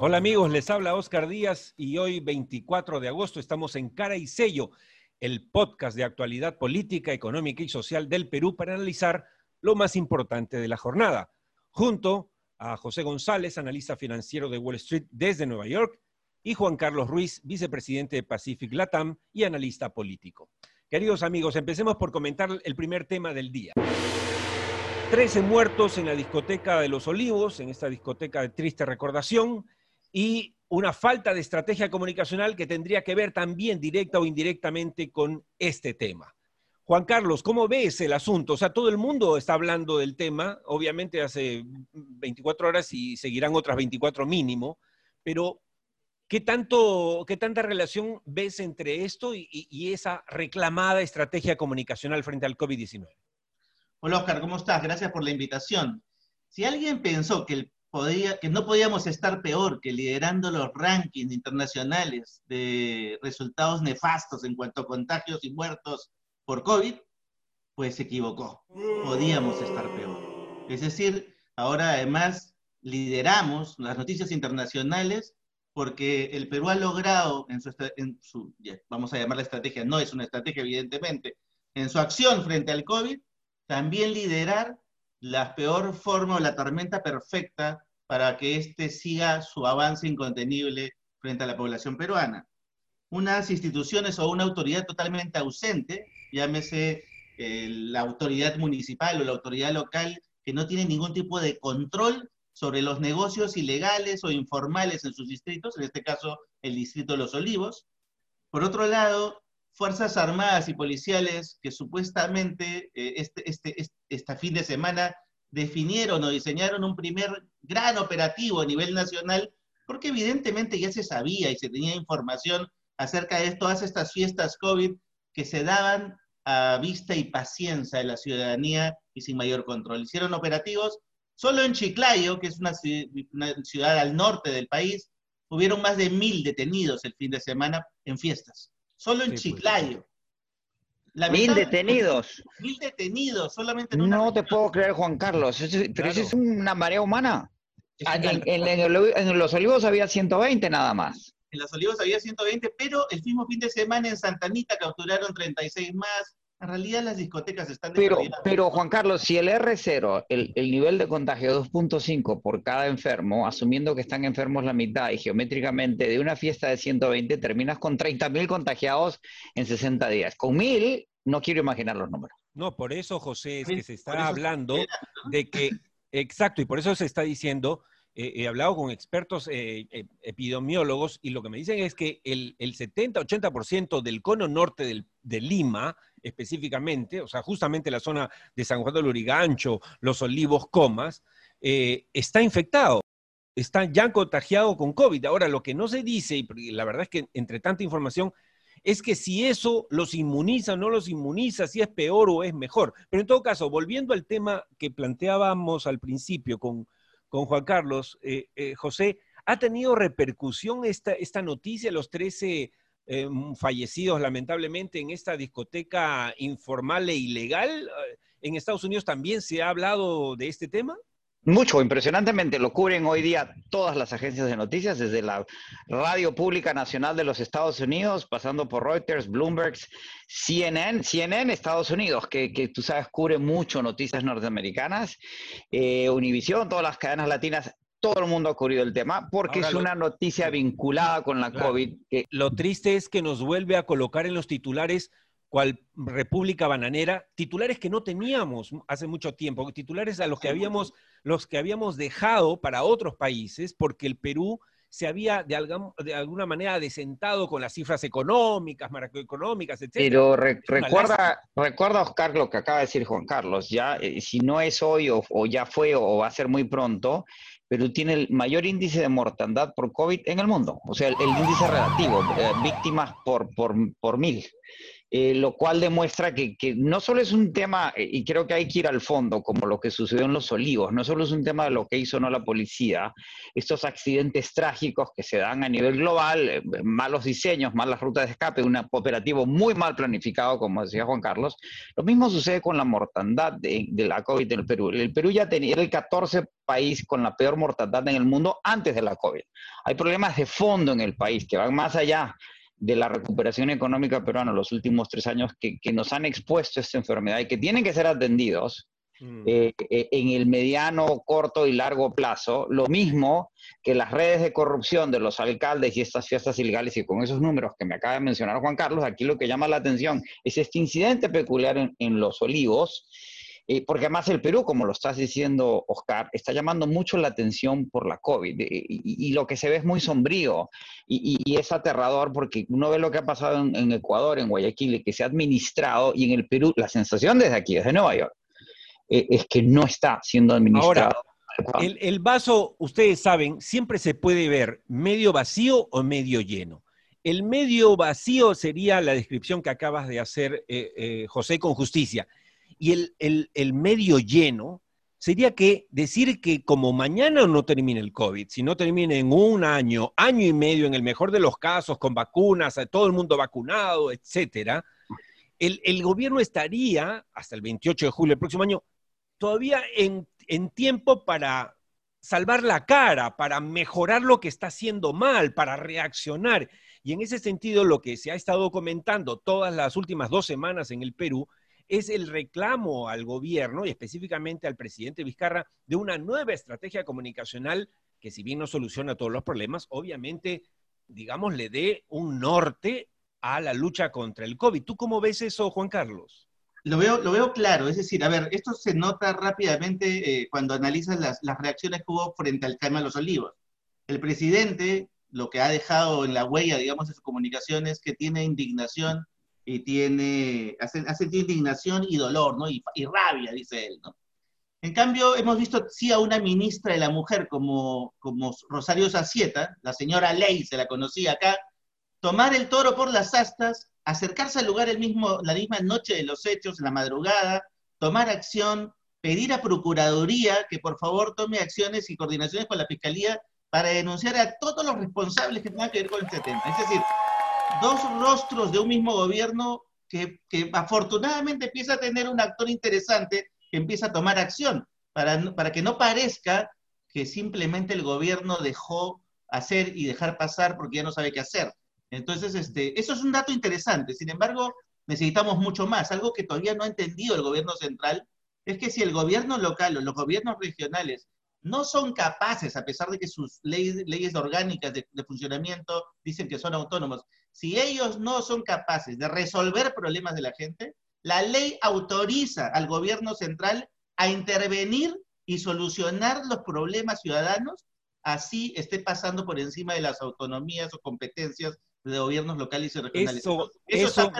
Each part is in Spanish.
Hola amigos, les habla Oscar Díaz y hoy 24 de agosto estamos en Cara y Sello, el podcast de actualidad política, económica y social del Perú para analizar lo más importante de la jornada, junto a José González, analista financiero de Wall Street desde Nueva York, y Juan Carlos Ruiz, vicepresidente de Pacific Latam y analista político. Queridos amigos, empecemos por comentar el primer tema del día. Trece muertos en la discoteca de Los Olivos, en esta discoteca de triste recordación, y una falta de estrategia comunicacional que tendría que ver también directa o indirectamente con este tema. Juan Carlos, ¿cómo ves el asunto? O sea, todo el mundo está hablando del tema, obviamente hace 24 horas y seguirán otras 24 mínimo, pero ¿qué, tanto, qué tanta relación ves entre esto y, esa reclamada estrategia comunicacional frente al COVID-19? Hola Oscar, ¿cómo estás? Gracias por la invitación. Si alguien pensó que el que no podíamos estar peor que liderando los rankings internacionales de resultados nefastos en cuanto a contagios y muertos por COVID, pues se equivocó. Podíamos estar peor. Es decir, ahora además lideramos las noticias internacionales porque el Perú ha logrado en su, en su vamos a llamar la estrategia, no es una estrategia evidentemente, en su acción frente al COVID, también liderar la peor forma o la tormenta perfecta para que éste siga su avance incontenible frente a la población peruana. Unas instituciones o una autoridad totalmente ausente, llámese eh, la autoridad municipal o la autoridad local, que no tiene ningún tipo de control sobre los negocios ilegales o informales en sus distritos, en este caso el distrito de Los Olivos. Por otro lado, Fuerzas Armadas y policiales que supuestamente eh, este, este, fin de semana definieron o diseñaron un primer gran operativo a nivel nacional, porque evidentemente ya se sabía y se tenía información acerca de todas estas fiestas COVID que se daban a vista y paciencia de la ciudadanía y sin mayor control. Hicieron operativos solo en Chiclayo, que es una, ciudad al norte del país, hubieron más de mil detenidos el fin de semana en fiestas. Solo en pues. Chiclayo. mil detenidos. Mil detenidos, solamente No te puedo creer, Juan Carlos. pero eso es una marea humana. Ah, en, Los Olivos había 120 nada más. En Los Olivos había 120, pero el mismo fin de semana en Santa Anita capturaron 36 más. En realidad las discotecas están Pero, pero Juan Carlos, si el R0, el, el nivel de contagio 2.5 por cada enfermo, asumiendo que están enfermos la mitad y geométricamente de una fiesta de 120 terminas con 30.000 contagiados en 60 días. Con 1.000 no quiero imaginar los números. No, por eso, José, es que se está hablando de que, exacto, y por eso se está diciendo he hablado con expertos eh, eh, epidemiólogos y lo que me dicen es que el, 70-80% del cono norte de Lima, específicamente, o sea, justamente la zona de San Juan del Urigancho, Los Olivos, Comas, está infectado, está ya contagiado con COVID. Ahora, lo que no se dice, y la verdad es que entre tanta información, es que si eso los inmuniza o no los inmuniza, si es peor o es mejor. Pero en todo caso, volviendo al tema que planteábamos al principio con con Juan Carlos. Eh, eh, José, ¿ha tenido repercusión esta, esta noticia, los 13 eh, fallecidos lamentablemente en esta discoteca informal e ilegal? ¿En Estados Unidos también se ha hablado de este tema? Mucho, impresionantemente, lo cubren hoy día todas las agencias de noticias, desde la Radio Pública Nacional de los Estados Unidos, pasando por Reuters, Bloomberg, CNN, CNN Estados Unidos, que, tú sabes cubre mucho noticias norteamericanas, eh, Univision, todas las cadenas latinas, todo el mundo ha cubrido el tema, porque es una noticia vinculada con la COVID. Lo triste es que nos vuelve a colocar en los titulares cual República Bananera, titulares que no teníamos hace mucho tiempo, titulares a los que habíamos, los que habíamos dejado para otros países, porque el Perú se había de, alguna manera desentado con las cifras económicas, macroeconómicas, etc. Pero recuerda, recuerda, Oscar, lo que acaba de decir Juan Carlos, ya, eh, si no es hoy o, ya fue o va a ser muy pronto, Perú tiene el mayor índice de mortandad por COVID en el mundo, o sea, el, índice relativo, eh, víctimas por, por, por mil. Eh, lo cual demuestra que, no solo es un tema, eh, y creo que hay que ir al fondo, como lo que sucedió en Los Olivos, no solo es un tema de lo que hizo no la policía, estos accidentes trágicos que se dan a nivel global, eh, malos diseños, malas rutas de escape, un operativo muy mal planificado, como decía Juan Carlos, lo mismo sucede con la mortandad de, la COVID en el Perú. El Perú ya tenía, el 14 país con la peor mortandad en el mundo antes de la COVID. Hay problemas de fondo en el país que van más allá de la recuperación económica peruana en los últimos tres años que, nos han expuesto a esta enfermedad y que tienen que ser atendidos mm. eh, eh, en el mediano, corto y largo plazo, lo mismo que las redes de corrupción de los alcaldes y estas fiestas ilegales y con esos números que me acaba de mencionar Juan Carlos, aquí lo que llama la atención es este incidente peculiar en Los Olivos, eh, porque además el Perú, como lo estás diciendo, Oscar, está llamando mucho la atención por la COVID eh, y, lo que se ve es muy sombrío y, es aterrador porque uno ve lo que ha pasado en, Ecuador, en Guayaquil, que se ha administrado y en el Perú, la sensación desde aquí, desde Nueva York, eh, es que no está siendo administrado. El, el vaso, ustedes saben, siempre se puede ver medio vacío o medio lleno. El medio vacío sería la descripción que acabas de hacer, José, con justicia. Y el, medio lleno sería que decir que como mañana no termine el COVID, si no termina en un año, año y medio, en el mejor de los casos, con vacunas, todo el mundo vacunado, etcétera, el, gobierno estaría, hasta el 28 de julio del próximo año, todavía en, en tiempo para salvar la cara, para mejorar lo que está haciendo mal, para reaccionar. Y en ese sentido, lo que se ha estado comentando todas las últimas dos semanas en el Perú es el reclamo al gobierno y específicamente al presidente Vizcarra de una nueva estrategia comunicacional que si bien no soluciona todos los problemas, obviamente, digamos, le dé un norte a la lucha contra el COVID. ¿Tú cómo ves eso, Juan Carlos? Lo veo, lo veo claro, es decir, a ver, esto se nota rápidamente eh, cuando analizas las, reacciones que hubo frente al tema de los olivos. El presidente lo que ha dejado en la huella, digamos, de su comunicación es que tiene indignación y tiene, hace, hace indignación y dolor, ¿no? Y, rabia, dice él, ¿no? En cambio, hemos visto sí a una ministra de la mujer como, como Rosario Sacieta, la señora Ley, se la conocía acá, tomar el toro por las astas, acercarse al lugar el mismo, la misma noche de los hechos, en la madrugada, tomar acción, pedir a Procuraduría que por favor tome acciones y coordinaciones con la Fiscalía para denunciar a todos los responsables que tengan que ver con este tema. Es decir, dos rostros de un mismo gobierno que, afortunadamente empieza a tener un actor interesante que empieza a tomar acción, para, para que no parezca que simplemente el gobierno dejó hacer y dejar pasar porque ya no sabe qué hacer. Entonces, este, eso es un dato interesante. Sin embargo, necesitamos mucho más. Algo que todavía no ha entendido el gobierno central es que si el gobierno local o los gobiernos regionales no son capaces, a pesar de que sus leyes, leyes orgánicas de, de funcionamiento dicen que son autónomos, si ellos no son capaces de resolver problemas de la gente, la ley autoriza al gobierno central a intervenir y solucionar los problemas ciudadanos, así esté pasando por encima de las autonomías o competencias de gobiernos locales y regionales. Eso, eso,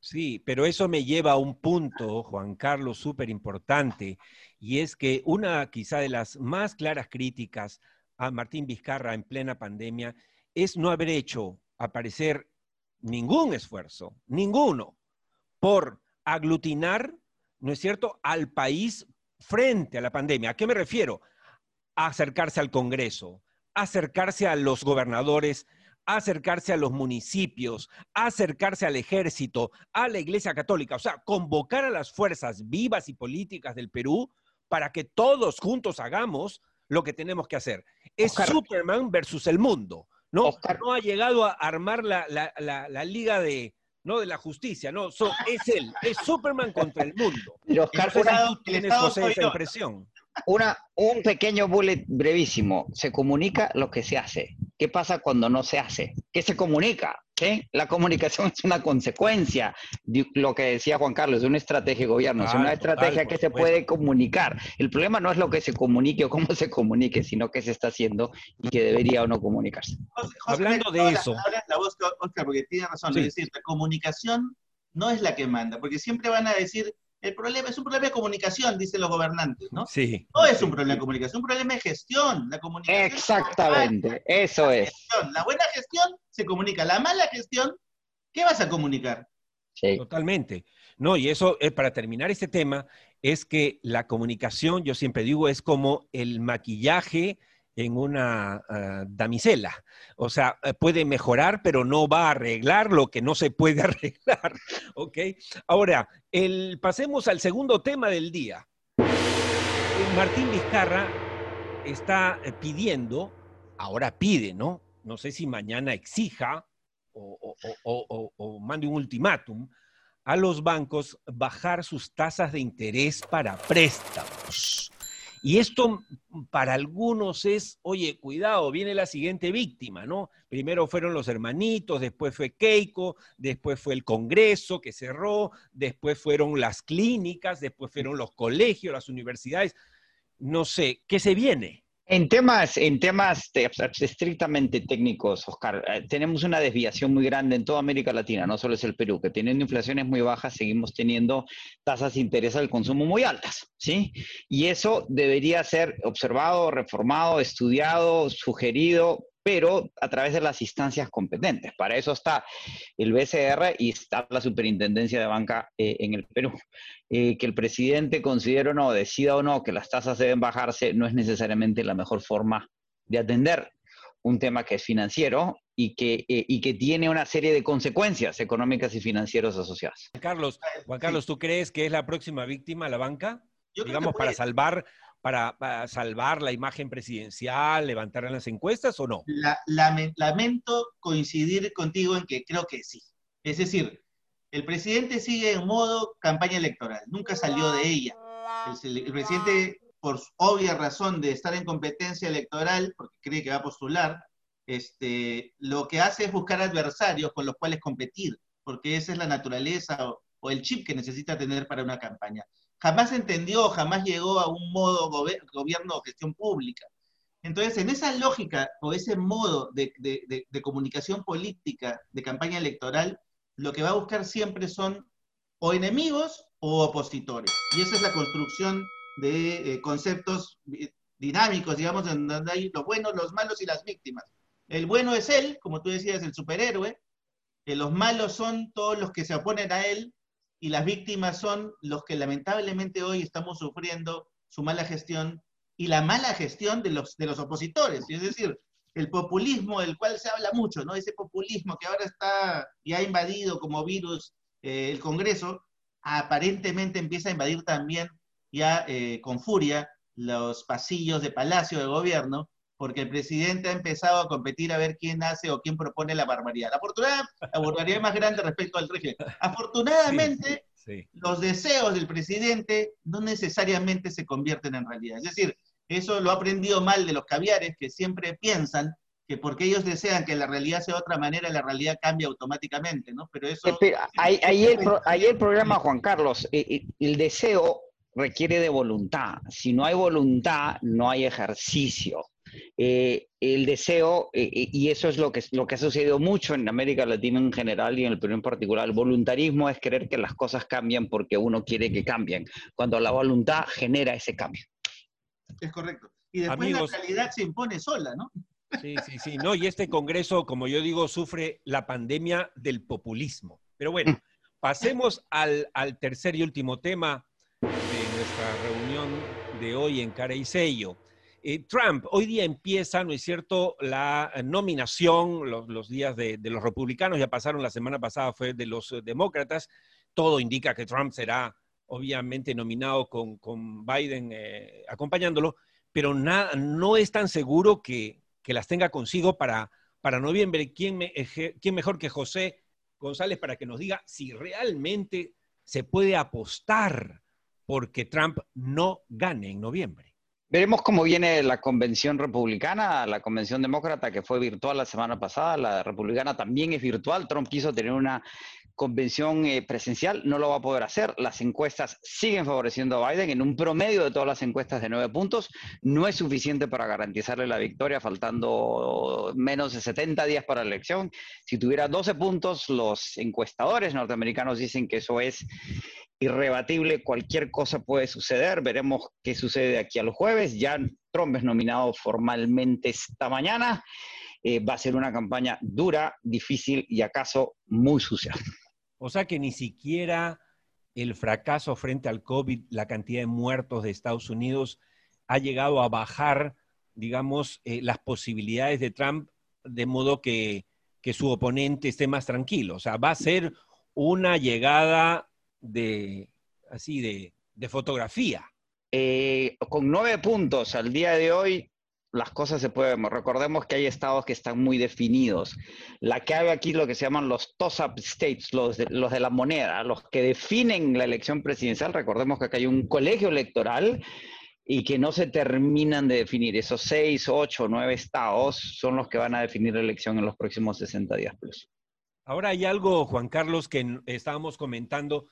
sí, pero eso me lleva a un punto, Juan Carlos, súper importante, y es que una quizá de las más claras críticas a Martín Vizcarra en plena pandemia es no haber hecho aparecer ningún esfuerzo, ninguno, por aglutinar, ¿no es cierto?, al país frente a la pandemia. ¿A qué me refiero? A acercarse al Congreso, acercarse a los gobernadores, acercarse a los municipios, acercarse al ejército, a la Iglesia Católica, o sea, convocar a las fuerzas vivas y políticas del Perú para que todos juntos hagamos lo que tenemos que hacer. Es Superman versus el mundo. ¿no? No ha llegado a armar la, liga de, ¿no? de la justicia, no, es él, es Superman contra el mundo. Pero Oscar, tienes, esa impresión. Una, un pequeño bullet brevísimo. Se comunica lo que se hace. ¿Qué pasa cuando no se hace? ¿Qué se comunica? La comunicación es una consecuencia de lo que decía Juan Carlos, de una estrategia de gobierno, es una estrategia que se puede comunicar. El problema no es lo que se comunique o cómo se comunique, sino qué se está haciendo y que debería o no comunicarse. Hablando de eso. La, voz, Oscar, porque tiene razón, es decir, la comunicación no es la que manda, porque siempre van a decir, el problema es un problema de comunicación, dicen los gobernantes, ¿no? Sí. No es un problema de comunicación, es un problema de gestión. La comunicación Exactamente, eso es. La buena gestión se comunica. La mala gestión, ¿qué vas a comunicar? Totalmente. No, y eso, es para terminar este tema, es que la comunicación, yo siempre digo, es como el maquillaje en una ah, damisela. O sea, eh, puede mejorar, pero no va a arreglar lo que no se puede arreglar. ¿Ok? Ahora, el, pasemos al segundo tema del día. Martín Vizcarra está eh, pidiendo, ahora pide, ¿no? No sé si mañana exija o mande un ultimátum a los bancos bajar sus tasas de interés para préstamos. Y esto para algunos es, oye, cuidado, viene la siguiente víctima, ¿no? Primero fueron los hermanitos, después fue Keiko, después fue el Congreso que cerró, después fueron las clínicas, después fueron los colegios, las universidades. No sé, ¿qué se viene? En temas, en temas estrictamente técnicos, Oscar, eh, tenemos una desviación muy grande en toda América Latina, no solo es el Perú, que teniendo inflaciones muy bajas, seguimos teniendo tasas de interés al consumo muy altas, ¿sí? Y eso debería ser observado, reformado, estudiado, sugerido pero a través de las instancias competentes. Para eso está el BCR y está la Superintendencia de Banca eh, en el Perú. Eh, que el presidente considere o no, decida o no que las tasas deben bajarse, no es necesariamente la mejor forma de atender un tema que es financiero y que, eh, y que tiene una serie de consecuencias económicas y financieras asociadas. Carlos, Juan Carlos, ¿tú crees que es la próxima víctima la banca? Digamos, para salvar para, salvar la imagen presidencial, levantar las encuestas o no? lamento coincidir contigo en que creo que sí. Es decir, el presidente sigue en modo campaña electoral, nunca salió de ella. El, presidente, por obvia razón de estar en competencia electoral, porque cree que va a postular, este, lo que hace es buscar adversarios con los cuales competir, porque esa es la naturaleza o el chip que necesita tener para una campaña jamás entendió, jamás llegó a un modo gobierno o gestión pública. Entonces, en esa lógica o ese modo de, comunicación política, de campaña electoral, lo que va a buscar siempre son o enemigos o opositores. Y esa es la construcción de eh, conceptos dinámicos, digamos, en donde hay los buenos, los malos y las víctimas. El bueno es él, como tú decías, el superhéroe. Eh, los malos son todos los que se oponen a él y las víctimas son los que lamentablemente hoy estamos sufriendo su mala gestión y la mala gestión de los, de los opositores. Es decir, el populismo del cual se habla mucho, ¿no? Ese populismo que ahora está y ha invadido como virus eh, el Congreso, aparentemente empieza a invadir también ya eh, con furia los pasillos de Palacio de Gobierno porque el presidente ha empezado a competir a ver quién hace o quién propone la barbaridad. La, la barbaridad más grande respecto al régimen. Afortunadamente, los deseos del presidente no necesariamente se convierten en realidad. Es decir, eso lo ha aprendido mal de los caviares que siempre piensan que porque ellos desean que la realidad sea de otra manera, la realidad cambia automáticamente, ¿no? Pero eso... ahí, el, el, programa, Juan Carlos, eh, eh, el deseo requiere de voluntad. Si no hay voluntad, no hay ejercicio. Eh, el deseo, eh, eh, y eso es lo que, lo que ha sucedido mucho en América Latina en general y en el Perú en particular, el voluntarismo es creer que las cosas cambian porque uno quiere que cambien, cuando la voluntad genera ese cambio. Es correcto. Y después la realidad se impone sola, ¿no? Sí, sí, sí. No, y este Congreso, como yo digo, sufre la pandemia del populismo. Pero bueno, mm. pasemos al, al tercer y último tema de nuestra reunión de hoy en Cara y Sello. Eh, Trump, hoy día empieza, ¿no es cierto?, la eh, nominación, los, días de, los republicanos ya pasaron, la semana pasada fue de los eh, demócratas, todo indica que Trump será obviamente nominado con, Biden acompañándolo, pero no es tan seguro que, las tenga consigo para, para noviembre. ¿Quién, ¿Quién mejor que José González para que nos diga si realmente se puede apostar porque Trump no gane en noviembre? Veremos cómo viene la convención republicana, la convención demócrata que fue virtual la semana pasada, la republicana también es virtual. Trump quiso tener una convención eh, presencial, no lo va a poder hacer. Las encuestas siguen favoreciendo a Biden en un promedio de todas las encuestas de nueve puntos. No es suficiente para garantizarle la victoria, faltando menos de 70 días para la elección. Si tuviera 12 puntos, los encuestadores norteamericanos dicen que eso es irrebatible, cualquier cosa puede suceder, veremos qué sucede aquí al jueves, ya Trump es nominado formalmente esta mañana, eh, va a ser una campaña dura, difícil y acaso muy sucia. O sea que ni siquiera el fracaso frente al COVID, la cantidad de muertos de Estados Unidos, ha llegado a bajar, digamos, eh, las posibilidades de Trump de modo que, su oponente esté más tranquilo. O sea, va a ser una llegada de, así, de, fotografía. Eh, con nueve puntos al día de hoy, las cosas se pueden. Recordemos que hay estados que están muy definidos. La que hay aquí lo que se llaman los toss-up states, los de, los de la moneda, los que definen la elección presidencial. Recordemos que acá hay un colegio electoral y que no se terminan de definir. Esos seis, ocho, nueve estados son los que van a definir la elección en los próximos 60 días plus. Ahora hay algo, Juan Carlos, que estábamos comentando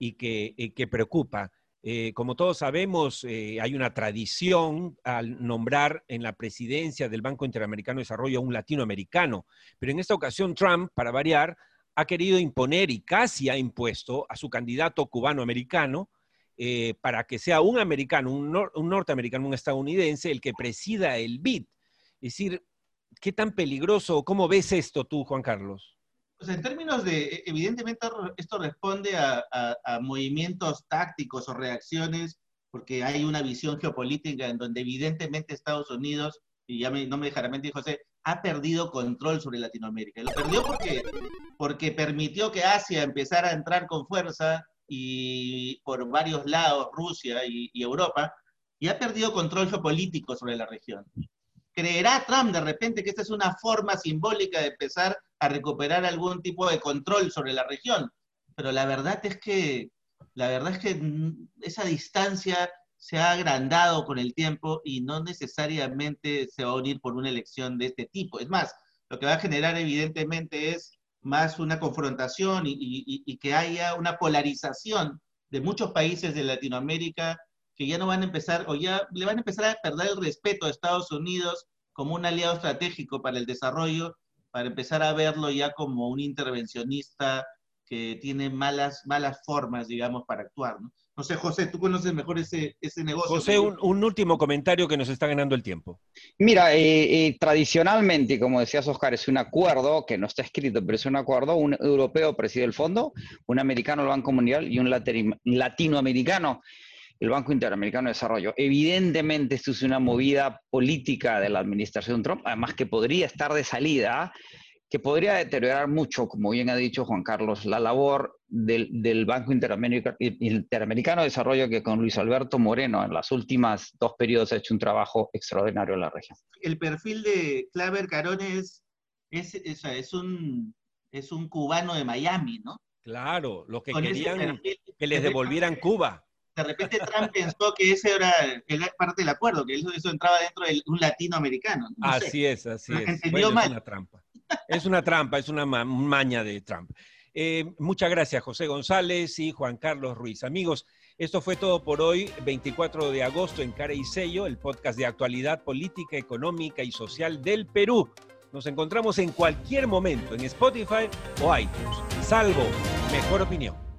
y que, preocupa. Eh, como todos sabemos, eh, hay una tradición al nombrar en la presidencia del Banco Interamericano de Desarrollo a un latinoamericano, pero en esta ocasión Trump, para variar, ha querido imponer y casi ha impuesto a su candidato cubano-americano eh, para que sea un americano, un, un, norteamericano, un estadounidense, el que presida el BID. Es decir, ¿qué tan peligroso, cómo ves esto tú, Juan Carlos? Pues en términos de, e, evidentemente esto responde a, movimientos tácticos o reacciones, porque hay una visión geopolítica en donde evidentemente Estados Unidos, y ya no me dejará mentir José, ha perdido control sobre Latinoamérica. Lo perdió porque, porque permitió que Asia empezara a entrar con fuerza y por varios lados, Rusia y Europa, y ha perdido control geopolítico sobre la región. ¿Creerá Trump de repente que esta es una forma simbólica de empezar a recuperar algún tipo de control sobre la región? Pero la verdad es que, la verdad es que esa distancia se ha agrandado con el tiempo y no necesariamente se va a unir por una elección de este tipo. Es más, lo que va a generar evidentemente es más una confrontación y, y que haya una polarización de muchos países de Latinoamérica que ya no van a empezar, o ya le van a empezar a perder el respeto a Estados Unidos como un aliado estratégico para el desarrollo, para empezar a verlo ya como un intervencionista que tiene malas, malas formas, digamos, para actuar. ¿no? No sé, José, tú conoces mejor ese, ese negocio. José, un, último comentario que nos está ganando el tiempo. Mira, eh, eh, tradicionalmente, como decías, Oscar, es un acuerdo que no está escrito, pero es un acuerdo. Un europeo preside el fondo, un americano el Banco Mundial y un latinoamericano el Banco Interamericano de Desarrollo. Evidentemente, esto es una movida política de la administración Trump, además que podría estar de salida, que podría deteriorar mucho, como bien ha dicho Juan Carlos, la labor del, Banco Interamericano de Desarrollo, que con Luis Alberto Moreno en las últimas dos periodos ha hecho un trabajo extraordinario en la región. El perfil de Claver Carones es, es, un, es un cubano de Miami, ¿no? Claro, lo que querían que les devolvieran Cuba de repente Trump pensó que ese era, parte del acuerdo, que eso, entraba dentro de un latinoamericano. así es, así es. Es una trampa. Es una trampa, es una maña de Trump. Eh, muchas gracias, José González y Juan Carlos Ruiz. Amigos, esto fue todo por hoy, 24 de agosto en Cara y Sello, el podcast de actualidad política, económica y social del Perú. Nos encontramos en cualquier momento en Spotify o iTunes, salvo mejor opinión.